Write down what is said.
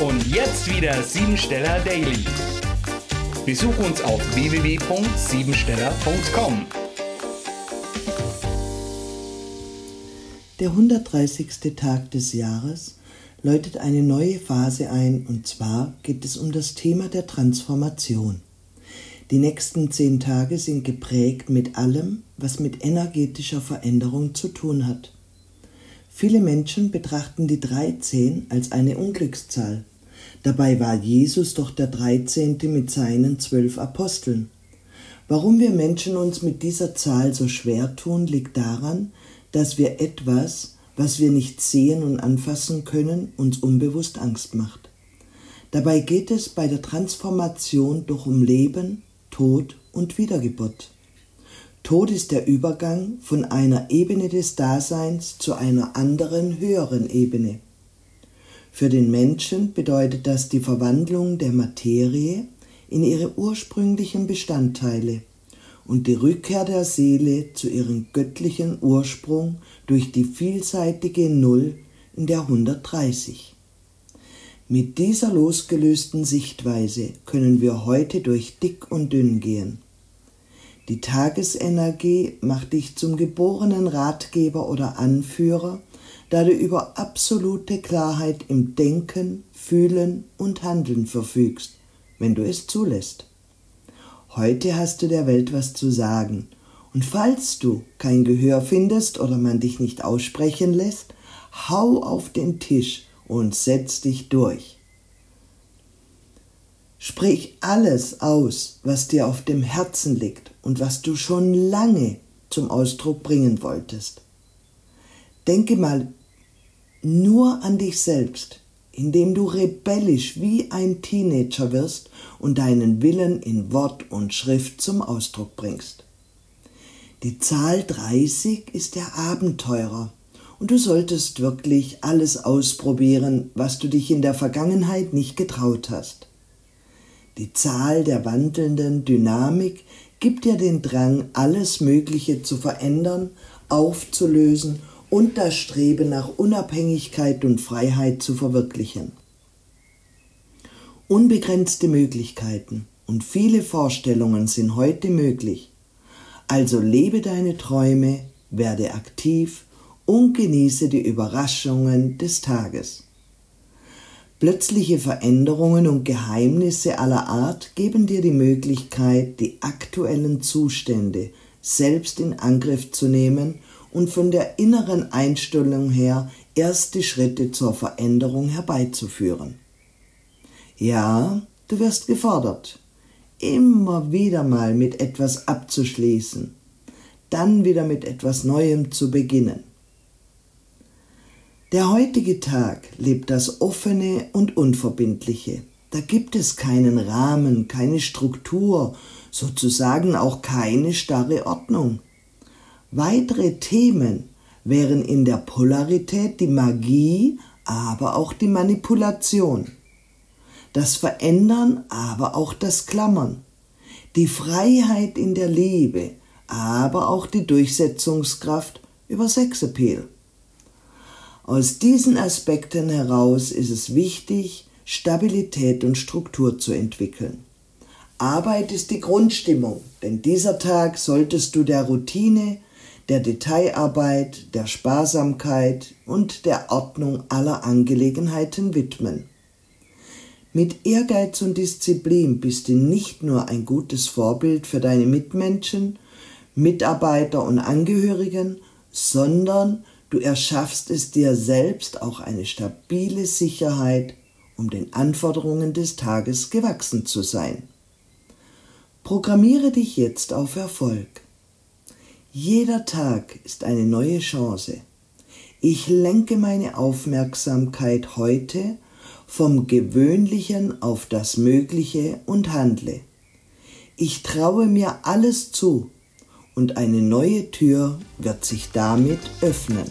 Und jetzt wieder Siebensteller Daily. Besuch uns auf www.siebensteller.com. Der 130. Tag des Jahres läutet eine neue Phase ein und zwar geht es um das Thema der Transformation. Die nächsten zehn Tage sind geprägt mit allem, was mit energetischer Veränderung zu tun hat. Viele Menschen betrachten die 13 als eine Unglückszahl. Dabei war Jesus doch der 13. mit seinen zwölf Aposteln. Warum wir Menschen uns mit dieser Zahl so schwer tun, liegt daran, dass wir etwas, was wir nicht sehen und anfassen können, uns unbewusst Angst macht. Dabei geht es bei der Transformation doch um Leben, Tod und Wiedergeburt. Tod ist der Übergang von einer Ebene des Daseins zu einer anderen, höheren Ebene. Für den Menschen bedeutet das die Verwandlung der Materie in ihre ursprünglichen Bestandteile und die Rückkehr der Seele zu ihrem göttlichen Ursprung durch die vielseitige Null in der 130. Mit dieser losgelösten Sichtweise können wir heute durch dick und dünn gehen. Die Tagesenergie macht dich zum geborenen Ratgeber oder Anführer, da du über absolute Klarheit im Denken, Fühlen und Handeln verfügst, wenn du es zulässt. Heute hast du der Welt was zu sagen, und falls du kein Gehör findest oder man dich nicht aussprechen lässt, hau auf den Tisch und setz dich durch. Sprich alles aus, was dir auf dem Herzen liegt und was du schon lange zum Ausdruck bringen wolltest. Denke mal nur an dich selbst, indem du rebellisch wie ein Teenager wirst und deinen Willen in Wort und Schrift zum Ausdruck bringst. Die Zahl 30 ist der Abenteurer und du solltest wirklich alles ausprobieren, was du dich in der Vergangenheit nicht getraut hast. Die Zahl der wandelnden Dynamik gibt dir den Drang, alles Mögliche zu verändern, aufzulösen und das Streben nach Unabhängigkeit und Freiheit zu verwirklichen. Unbegrenzte Möglichkeiten und viele Vorstellungen sind heute möglich. Also lebe deine Träume, werde aktiv und genieße die Überraschungen des Tages. Plötzliche Veränderungen und Geheimnisse aller Art geben dir die Möglichkeit, die aktuellen Zustände selbst in Angriff zu nehmen und von der inneren Einstellung her erste Schritte zur Veränderung herbeizuführen. Ja, du wirst gefordert, immer wieder mal mit etwas abzuschließen, dann wieder mit etwas Neuem zu beginnen. Der heutige Tag lebt das Offene und Unverbindliche. Da gibt es keinen Rahmen, keine Struktur, sozusagen auch keine starre Ordnung. Weitere Themen wären in der Polarität die Magie, aber auch die Manipulation, das Verändern, aber auch das Klammern, die Freiheit in der Liebe, aber auch die Durchsetzungskraft über Sexappeal. Aus diesen Aspekten heraus ist es wichtig, Stabilität und Struktur zu entwickeln. Arbeit ist die Grundstimmung, denn dieser Tag solltest du der Routine, der Detailarbeit, der Sparsamkeit und der Ordnung aller Angelegenheiten widmen. Mit Ehrgeiz und Disziplin bist du nicht nur ein gutes Vorbild für deine Mitmenschen, Mitarbeiter und Angehörigen, sondern Du erschaffst es dir selbst auch eine stabile Sicherheit, um den Anforderungen des Tages gewachsen zu sein. Programmiere dich jetzt auf Erfolg. Jeder Tag ist eine neue Chance. Ich lenke meine Aufmerksamkeit heute vom Gewöhnlichen auf das Mögliche und handle. Ich traue mir alles zu, und eine neue Tür wird sich damit öffnen.